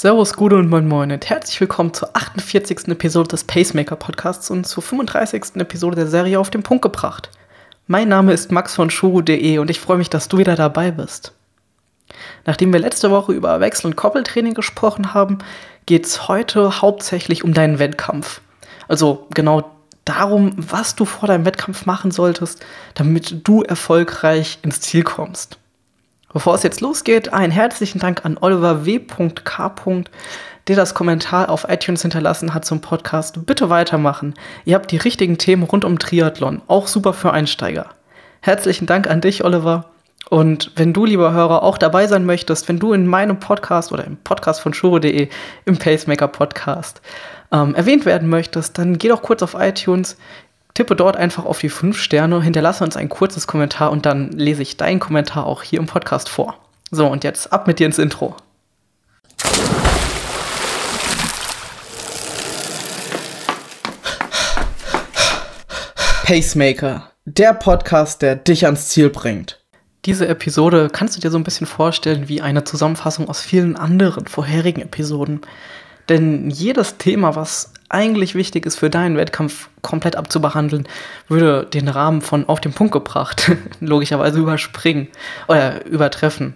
Servus, Gude und Moin Moin und herzlich willkommen zur 48. Episode des Pacemaker Podcasts und zur 35. Episode der Serie auf den Punkt gebracht. Mein Name ist Max von Shuru.de und ich freue mich, dass du wieder dabei bist. Nachdem wir letzte Woche über Wechsel- und Koppeltraining gesprochen haben, geht es heute hauptsächlich um deinen Wettkampf. Also genau darum, was du vor deinem Wettkampf machen solltest, damit du erfolgreich ins Ziel kommst. Bevor es jetzt losgeht, einen herzlichen Dank an Oliver W.K. der das Kommentar auf iTunes hinterlassen hat zum Podcast. Bitte weitermachen. Ihr habt die richtigen Themen rund um Triathlon, auch super für Einsteiger. Herzlichen Dank an dich, Oliver. Und wenn du, lieber Hörer, auch dabei sein möchtest, wenn du in meinem Podcast oder im Podcast von Shuro.de, im Pacemaker Podcast, ähm, erwähnt werden möchtest, dann geh doch kurz auf iTunes, tippe dort einfach auf die 5 Sterne, hinterlasse uns ein kurzes Kommentar und dann lese ich deinen Kommentar auch hier im Podcast vor. So, und jetzt ab mit dir ins Intro. Pacemaker, der Podcast, der dich ans Ziel bringt. Diese Episode kannst du dir so ein bisschen vorstellen wie eine Zusammenfassung aus vielen anderen vorherigen Episoden. Denn jedes Thema, was eigentlich wichtig ist für deinen Wettkampf komplett abzubehandeln, würde den Rahmen von auf den Punkt gebracht logischerweise überspringen oder übertreffen.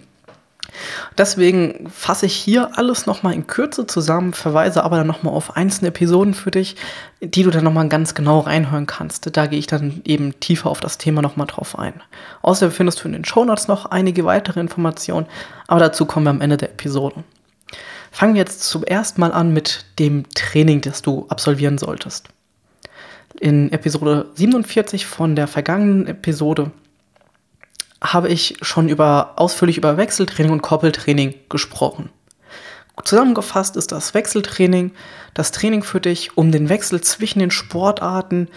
Deswegen fasse ich hier alles nochmal in Kürze zusammen, verweise aber dann nochmal auf einzelne Episoden für dich, die du dann nochmal ganz genau reinhören kannst. Da gehe ich dann eben tiefer auf das Thema nochmal drauf ein. Außerdem findest du in den Shownotes noch einige weitere Informationen, aber dazu kommen wir am Ende der Episode. Fangen wir jetzt zuerst mal an mit dem Training, das du absolvieren solltest. In Episode 47 von der vergangenen Episode habe ich schon über, ausführlich über Wechseltraining und Koppeltraining gesprochen. Zusammengefasst ist das Wechseltraining das Training für dich, um den Wechsel zwischen den Sportarten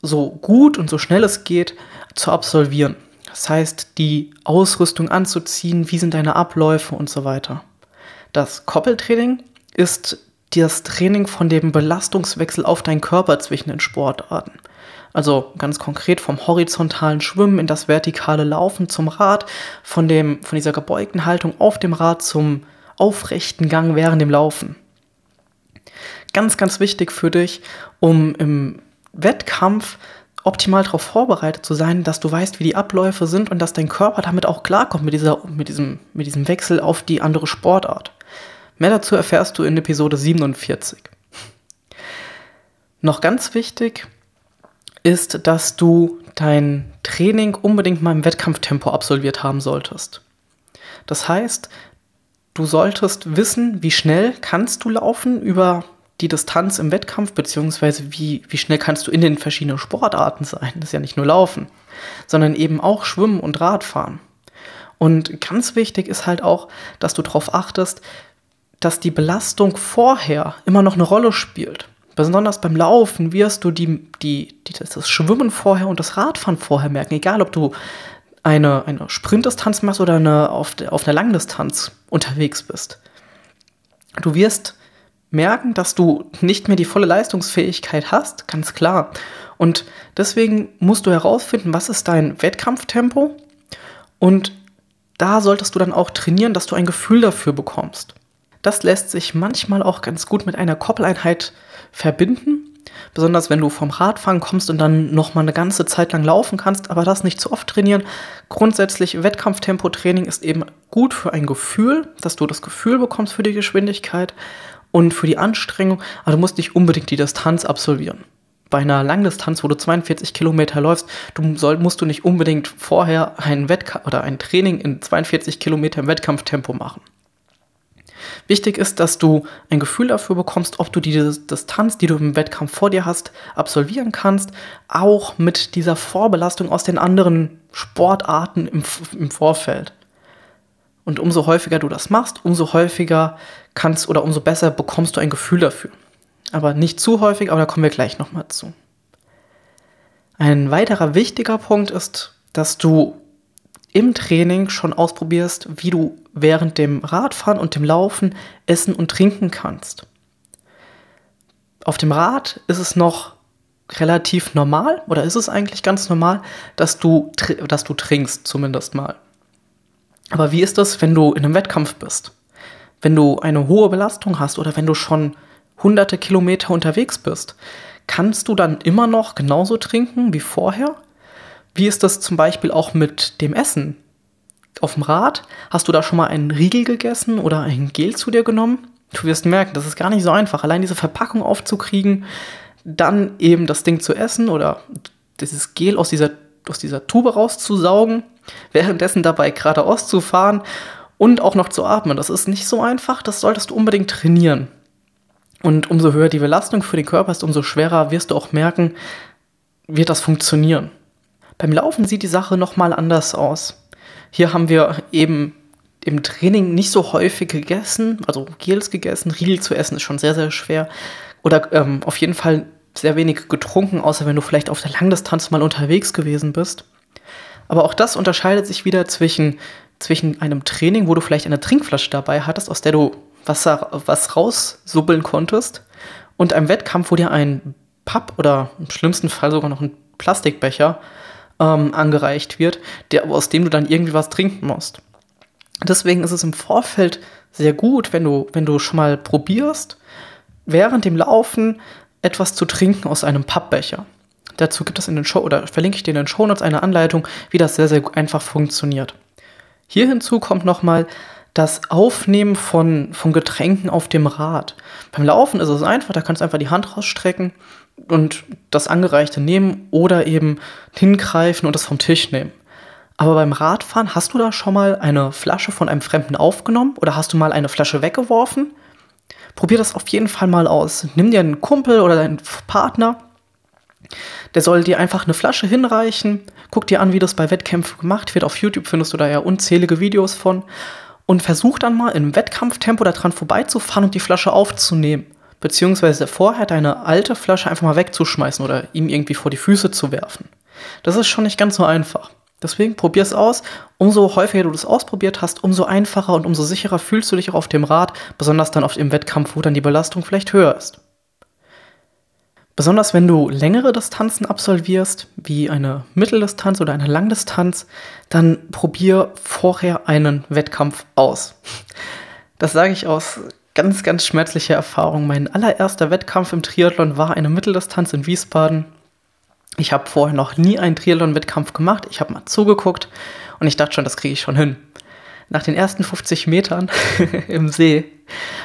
so gut und so schnell es geht zu absolvieren. Das heißt, die Ausrüstung anzuziehen, wie sind deine Abläufe und so weiter. Das Koppeltraining ist das Training von dem Belastungswechsel auf deinen Körper zwischen den Sportarten. Also ganz konkret vom horizontalen Schwimmen in das vertikale Laufen zum Rad, von, dem, von dieser gebeugten Haltung auf dem Rad zum aufrechten Gang während dem Laufen. Ganz, ganz wichtig für dich, um im Wettkampf optimal darauf vorbereitet zu sein, dass du weißt, wie die Abläufe sind und dass dein Körper damit auch klarkommt mit, dieser, mit, diesem, mit diesem Wechsel auf die andere Sportart. Mehr dazu erfährst du in Episode 47. Noch ganz wichtig ist, dass du dein Training unbedingt mal im Wettkampftempo absolviert haben solltest. Das heißt, du solltest wissen, wie schnell kannst du laufen über die Distanz im Wettkampf, beziehungsweise wie, wie schnell kannst du in den verschiedenen Sportarten sein. Das ist ja nicht nur Laufen, sondern eben auch Schwimmen und Radfahren. Und ganz wichtig ist halt auch, dass du darauf achtest, dass die Belastung vorher immer noch eine Rolle spielt. Besonders beim Laufen wirst du die, die, die, das Schwimmen vorher und das Radfahren vorher merken. Egal, ob du eine, eine Sprintdistanz machst oder eine, auf, der, auf einer Langdistanz unterwegs bist. Du wirst merken, dass du nicht mehr die volle Leistungsfähigkeit hast, ganz klar. Und deswegen musst du herausfinden, was ist dein Wettkampftempo und da solltest du dann auch trainieren, dass du ein Gefühl dafür bekommst. Das lässt sich manchmal auch ganz gut mit einer Koppeleinheit verbinden. Besonders wenn du vom Radfahren kommst und dann noch mal eine ganze Zeit lang laufen kannst, aber das nicht zu oft trainieren. Grundsätzlich Wettkampftempo-Training ist eben gut für ein Gefühl, dass du das Gefühl bekommst für die Geschwindigkeit und für die Anstrengung, aber du musst nicht unbedingt die Distanz absolvieren. Bei einer Langdistanz, wo du 42 Kilometer läufst, du soll, musst du nicht unbedingt vorher ein Wettkampf oder ein Training in 42 Kilometer im Wettkampftempo machen. Wichtig ist, dass du ein Gefühl dafür bekommst, ob du die Distanz, die du im Wettkampf vor dir hast, absolvieren kannst, auch mit dieser Vorbelastung aus den anderen Sportarten im, im Vorfeld. Und umso häufiger du das machst, umso häufiger kannst oder umso besser bekommst du ein Gefühl dafür. Aber nicht zu häufig, aber da kommen wir gleich nochmal zu. Ein weiterer wichtiger Punkt ist, dass du im Training schon ausprobierst, wie du während dem Radfahren und dem Laufen essen und trinken kannst. Auf dem Rad ist es noch relativ normal oder ist es eigentlich ganz normal, dass du, dass du trinkst, zumindest mal. Aber wie ist das, wenn du in einem Wettkampf bist? wenn du eine hohe Belastung hast oder wenn du schon hunderte Kilometer unterwegs bist, kannst du dann immer noch genauso trinken wie vorher? Wie ist das zum Beispiel auch mit dem Essen? Auf dem Rad hast du da schon mal einen Riegel gegessen oder ein Gel zu dir genommen? Du wirst merken, das ist gar nicht so einfach, allein diese Verpackung aufzukriegen, dann eben das Ding zu essen oder dieses Gel aus dieser, aus dieser Tube rauszusaugen, währenddessen dabei geradeaus zu fahren und auch noch zu atmen. Das ist nicht so einfach, das solltest du unbedingt trainieren. Und umso höher die Belastung für den Körper ist, umso schwerer wirst du auch merken, wird das funktionieren. Beim Laufen sieht die Sache nochmal anders aus. Hier haben wir eben im Training nicht so häufig gegessen, also Gels gegessen, Riegel zu essen ist schon sehr, sehr schwer. Oder ähm, auf jeden Fall sehr wenig getrunken, außer wenn du vielleicht auf der Langdistanz mal unterwegs gewesen bist. Aber auch das unterscheidet sich wieder zwischen, zwischen einem Training, wo du vielleicht eine Trinkflasche dabei hattest, aus der du Wasser, was raussubbeln konntest, und einem Wettkampf, wo dir ein Papp oder im schlimmsten Fall sogar noch ein Plastikbecher ähm, angereicht wird, der, aus dem du dann irgendwie was trinken musst. Deswegen ist es im Vorfeld sehr gut, wenn du, wenn du schon mal probierst, während dem Laufen etwas zu trinken aus einem Pappbecher. Dazu gibt es in den Show oder verlinke ich dir in den Shownotes eine Anleitung, wie das sehr, sehr einfach funktioniert. Hier hinzu kommt nochmal das Aufnehmen von, von Getränken auf dem Rad. Beim Laufen ist es einfach, da kannst du einfach die Hand rausstrecken und das Angereichte nehmen oder eben hingreifen und es vom Tisch nehmen. Aber beim Radfahren, hast du da schon mal eine Flasche von einem Fremden aufgenommen oder hast du mal eine Flasche weggeworfen? Probier das auf jeden Fall mal aus. Nimm dir einen Kumpel oder deinen Partner, der soll dir einfach eine Flasche hinreichen. Guck dir an, wie das bei Wettkämpfen gemacht wird. Auf YouTube findest du da ja unzählige Videos von. Und versuch dann mal im Wettkampftempo daran vorbeizufahren und die Flasche aufzunehmen beziehungsweise vorher deine alte Flasche einfach mal wegzuschmeißen oder ihm irgendwie vor die Füße zu werfen. Das ist schon nicht ganz so einfach. Deswegen probier es aus. Umso häufiger du das ausprobiert hast, umso einfacher und umso sicherer fühlst du dich auch auf dem Rad, besonders dann auf dem Wettkampf, wo dann die Belastung vielleicht höher ist. Besonders wenn du längere Distanzen absolvierst, wie eine Mitteldistanz oder eine Langdistanz, dann probier vorher einen Wettkampf aus. Das sage ich aus ganz, ganz schmerzliche Erfahrung. Mein allererster Wettkampf im Triathlon war eine Mitteldistanz in Wiesbaden. Ich habe vorher noch nie einen Triathlon-Wettkampf gemacht. Ich habe mal zugeguckt und ich dachte schon, das kriege ich schon hin. Nach den ersten 50 Metern im See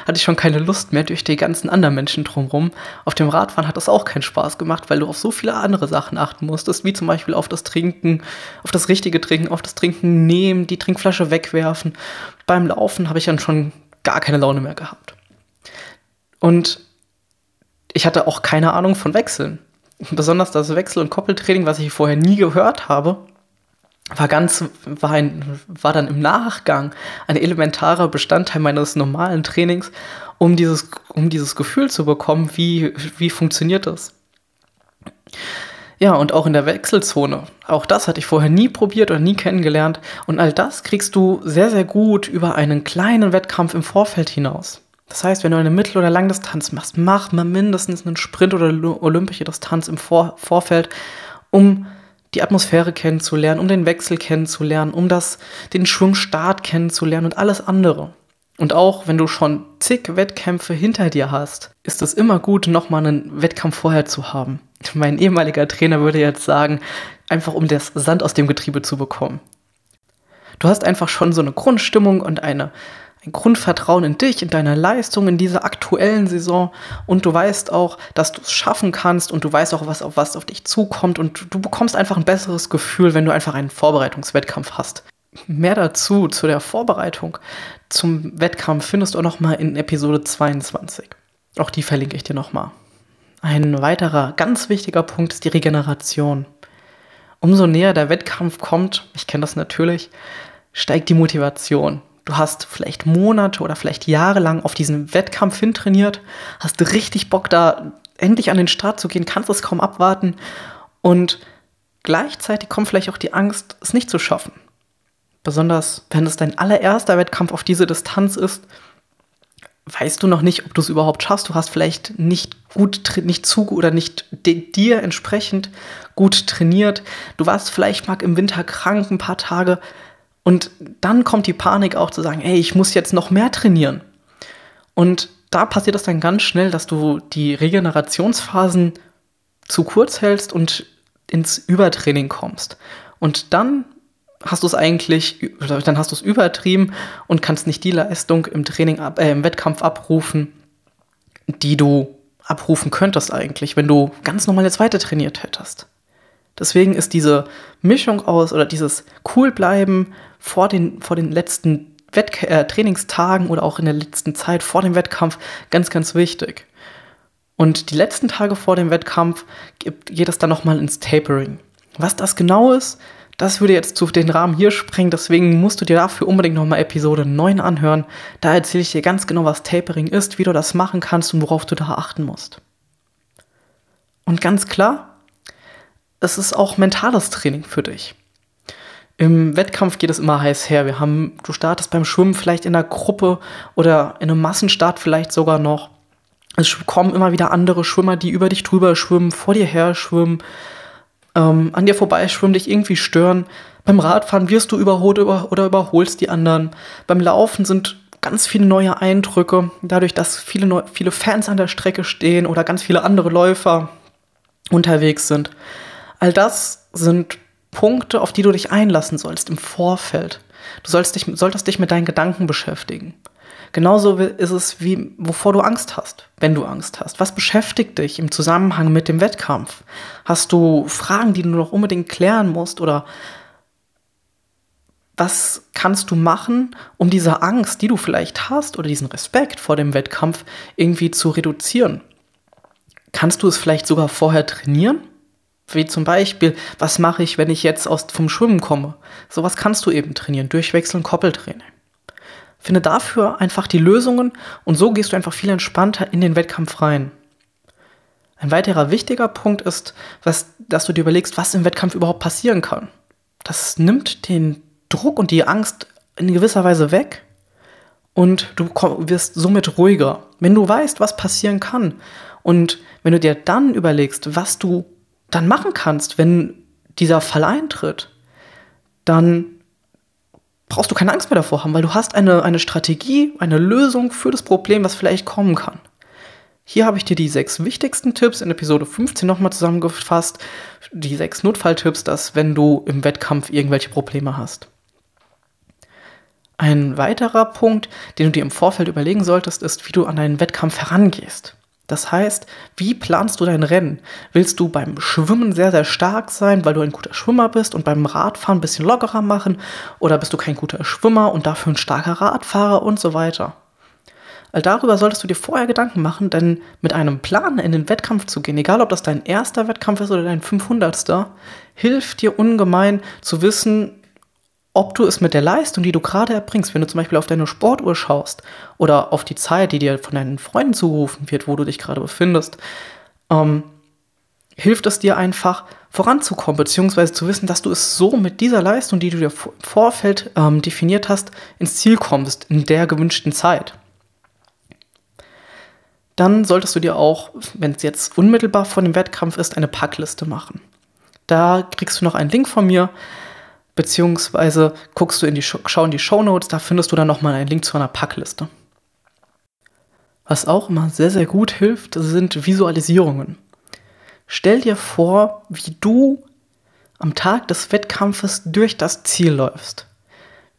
hatte ich schon keine Lust mehr durch die ganzen anderen Menschen drumherum. Auf dem Radfahren hat das auch keinen Spaß gemacht, weil du auf so viele andere Sachen achten musstest, wie zum Beispiel auf das Trinken, auf das richtige Trinken, auf das Trinken nehmen, die Trinkflasche wegwerfen. Beim Laufen habe ich dann schon gar keine Laune mehr gehabt. Und ich hatte auch keine Ahnung von Wechseln. Besonders das Wechsel- und Koppeltraining, was ich vorher nie gehört habe, war ganz, war, ein, war dann im Nachgang ein elementarer Bestandteil meines normalen Trainings, um dieses, um dieses Gefühl zu bekommen, wie, wie funktioniert das. Ja, und auch in der Wechselzone. Auch das hatte ich vorher nie probiert oder nie kennengelernt. Und all das kriegst du sehr, sehr gut über einen kleinen Wettkampf im Vorfeld hinaus. Das heißt, wenn du eine Mittel- oder Langdistanz machst, mach mal mindestens einen Sprint oder olympische Distanz im Vor Vorfeld, um die Atmosphäre kennenzulernen, um den Wechsel kennenzulernen, um das, den Schwungstart kennenzulernen und alles andere. Und auch wenn du schon zig Wettkämpfe hinter dir hast, ist es immer gut, nochmal einen Wettkampf vorher zu haben. Mein ehemaliger Trainer würde jetzt sagen, einfach um das Sand aus dem Getriebe zu bekommen. Du hast einfach schon so eine Grundstimmung und eine, ein Grundvertrauen in dich, in deine Leistung in dieser aktuellen Saison und du weißt auch, dass du es schaffen kannst und du weißt auch, was auf was auf dich zukommt und du bekommst einfach ein besseres Gefühl, wenn du einfach einen Vorbereitungswettkampf hast. Mehr dazu zu der Vorbereitung zum Wettkampf findest du auch noch mal in Episode 22. Auch die verlinke ich dir noch mal. Ein weiterer ganz wichtiger Punkt ist die Regeneration. Umso näher der Wettkampf kommt, ich kenne das natürlich, steigt die Motivation. Du hast vielleicht Monate oder vielleicht Jahre lang auf diesen Wettkampf hintrainiert, hast richtig Bock da endlich an den Start zu gehen, kannst es kaum abwarten und gleichzeitig kommt vielleicht auch die Angst, es nicht zu schaffen. Besonders wenn es dein allererster Wettkampf auf diese Distanz ist, weißt du noch nicht, ob du es überhaupt schaffst. Du hast vielleicht nicht gut, nicht zu oder nicht dir entsprechend gut trainiert. Du warst vielleicht mal im Winter krank ein paar Tage und dann kommt die Panik auch zu sagen, ey, ich muss jetzt noch mehr trainieren. Und da passiert es dann ganz schnell, dass du die Regenerationsphasen zu kurz hältst und ins Übertraining kommst. Und dann hast du es eigentlich, dann hast du es übertrieben und kannst nicht die Leistung im Training, äh, im Wettkampf abrufen, die du abrufen könntest eigentlich, wenn du ganz normal jetzt weiter trainiert hättest. Deswegen ist diese Mischung aus oder dieses Coolbleiben vor den, vor den letzten Wett äh, Trainingstagen oder auch in der letzten Zeit vor dem Wettkampf ganz, ganz wichtig. Und die letzten Tage vor dem Wettkampf geht es dann nochmal ins Tapering. Was das genau ist, das würde jetzt zu den Rahmen hier sprengen, deswegen musst du dir dafür unbedingt nochmal Episode 9 anhören. Da erzähle ich dir ganz genau, was Tapering ist, wie du das machen kannst und worauf du da achten musst. Und ganz klar, es ist auch mentales Training für dich. Im Wettkampf geht es immer heiß her. Wir haben, du startest beim Schwimmen vielleicht in der Gruppe oder in einem Massenstart vielleicht sogar noch. Es kommen immer wieder andere Schwimmer, die über dich drüber schwimmen, vor dir her schwimmen, ähm, an dir vorbeischwimmen, dich irgendwie stören. Beim Radfahren wirst du überholt über, oder überholst die anderen. Beim Laufen sind ganz viele neue Eindrücke, dadurch, dass viele, neu, viele Fans an der Strecke stehen oder ganz viele andere Läufer unterwegs sind. All das sind Punkte, auf die du dich einlassen sollst im Vorfeld. Du sollst dich, solltest dich mit deinen Gedanken beschäftigen. Genauso ist es wie, wovor du Angst hast, wenn du Angst hast. Was beschäftigt dich im Zusammenhang mit dem Wettkampf? Hast du Fragen, die du noch unbedingt klären musst? Oder was kannst du machen, um diese Angst, die du vielleicht hast, oder diesen Respekt vor dem Wettkampf irgendwie zu reduzieren? Kannst du es vielleicht sogar vorher trainieren? Wie zum Beispiel, was mache ich, wenn ich jetzt aus, vom Schwimmen komme? Sowas kannst du eben trainieren, durchwechseln, Koppeltraining. Finde dafür einfach die Lösungen und so gehst du einfach viel entspannter in den Wettkampf rein. Ein weiterer wichtiger Punkt ist, was, dass du dir überlegst, was im Wettkampf überhaupt passieren kann. Das nimmt den Druck und die Angst in gewisser Weise weg und du wirst somit ruhiger. Wenn du weißt, was passieren kann und wenn du dir dann überlegst, was du dann machen kannst, wenn dieser Fall eintritt, dann brauchst du keine Angst mehr davor haben, weil du hast eine, eine Strategie, eine Lösung für das Problem, was vielleicht kommen kann. Hier habe ich dir die sechs wichtigsten Tipps in Episode 15 nochmal zusammengefasst. Die sechs Notfalltipps, dass wenn du im Wettkampf irgendwelche Probleme hast. Ein weiterer Punkt, den du dir im Vorfeld überlegen solltest, ist, wie du an deinen Wettkampf herangehst. Das heißt, wie planst du dein Rennen? Willst du beim Schwimmen sehr, sehr stark sein, weil du ein guter Schwimmer bist und beim Radfahren ein bisschen lockerer machen? Oder bist du kein guter Schwimmer und dafür ein starker Radfahrer und so weiter? All darüber solltest du dir vorher Gedanken machen, denn mit einem Plan in den Wettkampf zu gehen, egal ob das dein erster Wettkampf ist oder dein 500. hilft dir ungemein zu wissen, ob du es mit der Leistung, die du gerade erbringst, wenn du zum Beispiel auf deine Sportuhr schaust oder auf die Zeit, die dir von deinen Freunden zugerufen wird, wo du dich gerade befindest, ähm, hilft es dir einfach voranzukommen, beziehungsweise zu wissen, dass du es so mit dieser Leistung, die du dir im Vorfeld ähm, definiert hast, ins Ziel kommst, in der gewünschten Zeit. Dann solltest du dir auch, wenn es jetzt unmittelbar vor dem Wettkampf ist, eine Packliste machen. Da kriegst du noch einen Link von mir, beziehungsweise guckst du in die schau in die Show Notes, da findest du dann nochmal einen Link zu einer Packliste. Was auch immer sehr, sehr gut hilft, sind Visualisierungen. Stell dir vor, wie du am Tag des Wettkampfes durch das Ziel läufst.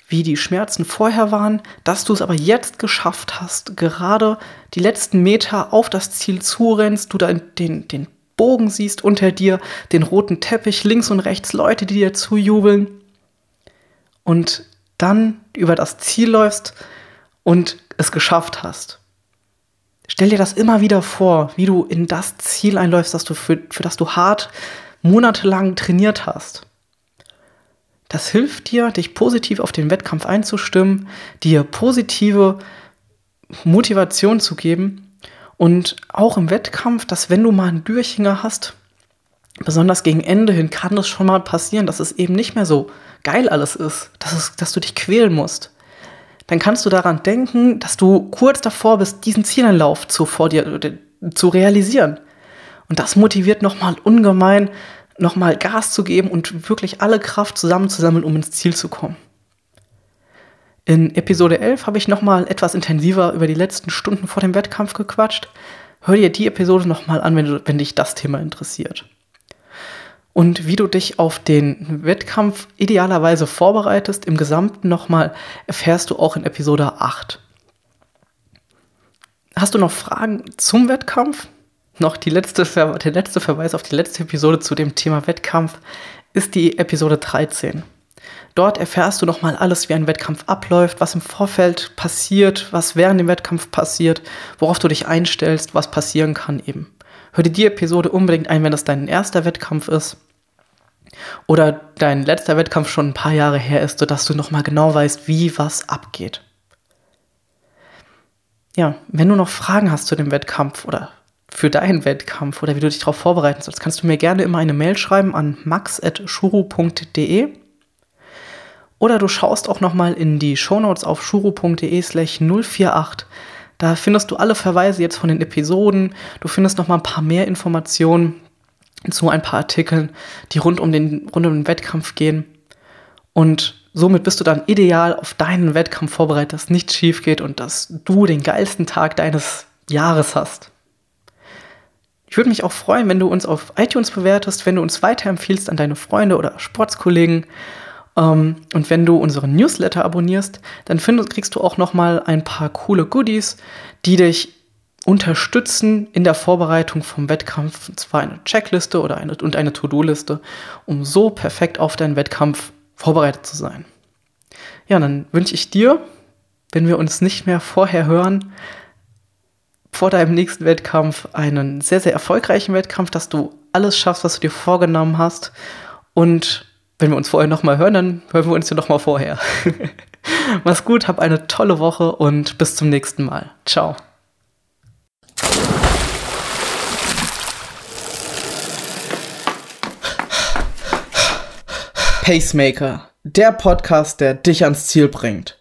Wie die Schmerzen vorher waren, dass du es aber jetzt geschafft hast, gerade die letzten Meter auf das Ziel zurennst, du dann den, den Bogen siehst unter dir, den roten Teppich links und rechts, Leute, die dir zujubeln und dann über das Ziel läufst und es geschafft hast. Stell dir das immer wieder vor, wie du in das Ziel einläufst, das du für, für das du hart monatelang trainiert hast. Das hilft dir, dich positiv auf den Wettkampf einzustimmen, dir positive Motivation zu geben und auch im Wettkampf, dass wenn du mal einen Durchhänger hast, besonders gegen Ende hin kann es schon mal passieren, dass es eben nicht mehr so geil alles ist, dass, es, dass du dich quälen musst. Dann kannst du daran denken, dass du kurz davor bist, diesen Zieleinlauf zu, vor dir, zu realisieren. Und das motiviert nochmal ungemein, nochmal Gas zu geben und wirklich alle Kraft zusammenzusammeln, um ins Ziel zu kommen. In Episode 11 habe ich nochmal etwas intensiver über die letzten Stunden vor dem Wettkampf gequatscht. Hör dir die Episode nochmal an, wenn, du, wenn dich das Thema interessiert. Und wie du dich auf den Wettkampf idealerweise vorbereitest, im Gesamten nochmal, erfährst du auch in Episode 8. Hast du noch Fragen zum Wettkampf? Noch die letzte, der letzte Verweis auf die letzte Episode zu dem Thema Wettkampf ist die Episode 13. Dort erfährst du nochmal alles, wie ein Wettkampf abläuft, was im Vorfeld passiert, was während dem Wettkampf passiert, worauf du dich einstellst, was passieren kann eben. Hör dir die Episode unbedingt ein, wenn das dein erster Wettkampf ist oder dein letzter Wettkampf schon ein paar Jahre her ist, sodass du nochmal genau weißt, wie was abgeht. Ja, wenn du noch Fragen hast zu dem Wettkampf oder für deinen Wettkampf oder wie du dich darauf vorbereiten sollst, kannst du mir gerne immer eine Mail schreiben an max.shuru.de oder du schaust auch nochmal in die Shownotes auf shuru.de slash 048. Da findest du alle Verweise jetzt von den Episoden. Du findest nochmal ein paar mehr Informationen zu ein paar Artikeln, die rund um den, rund um den Wettkampf gehen. Und somit bist du dann ideal auf deinen Wettkampf vorbereitet, dass nichts schief geht und dass du den geilsten Tag deines Jahres hast. Ich würde mich auch freuen, wenn du uns auf iTunes bewertest, wenn du uns weiterempfiehlst an deine Freunde oder Sportskollegen und wenn du unseren Newsletter abonnierst, dann findest, kriegst du auch noch mal ein paar coole Goodies, die dich unterstützen in der Vorbereitung vom Wettkampf. Und zwar eine Checkliste oder eine, und eine To-Do-Liste, um so perfekt auf deinen Wettkampf vorbereitet zu sein. Ja, dann wünsche ich dir, wenn wir uns nicht mehr vorher hören, vor deinem nächsten Wettkampf einen sehr, sehr erfolgreichen Wettkampf, dass du alles schaffst, was du dir vorgenommen hast und wenn wir uns vorher nochmal hören, dann hören wir uns ja nochmal vorher. Mach's gut, hab eine tolle Woche und bis zum nächsten Mal. Ciao. Pacemaker, der Podcast, der dich ans Ziel bringt.